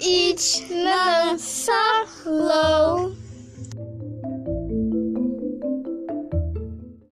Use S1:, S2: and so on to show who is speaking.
S1: each na so low.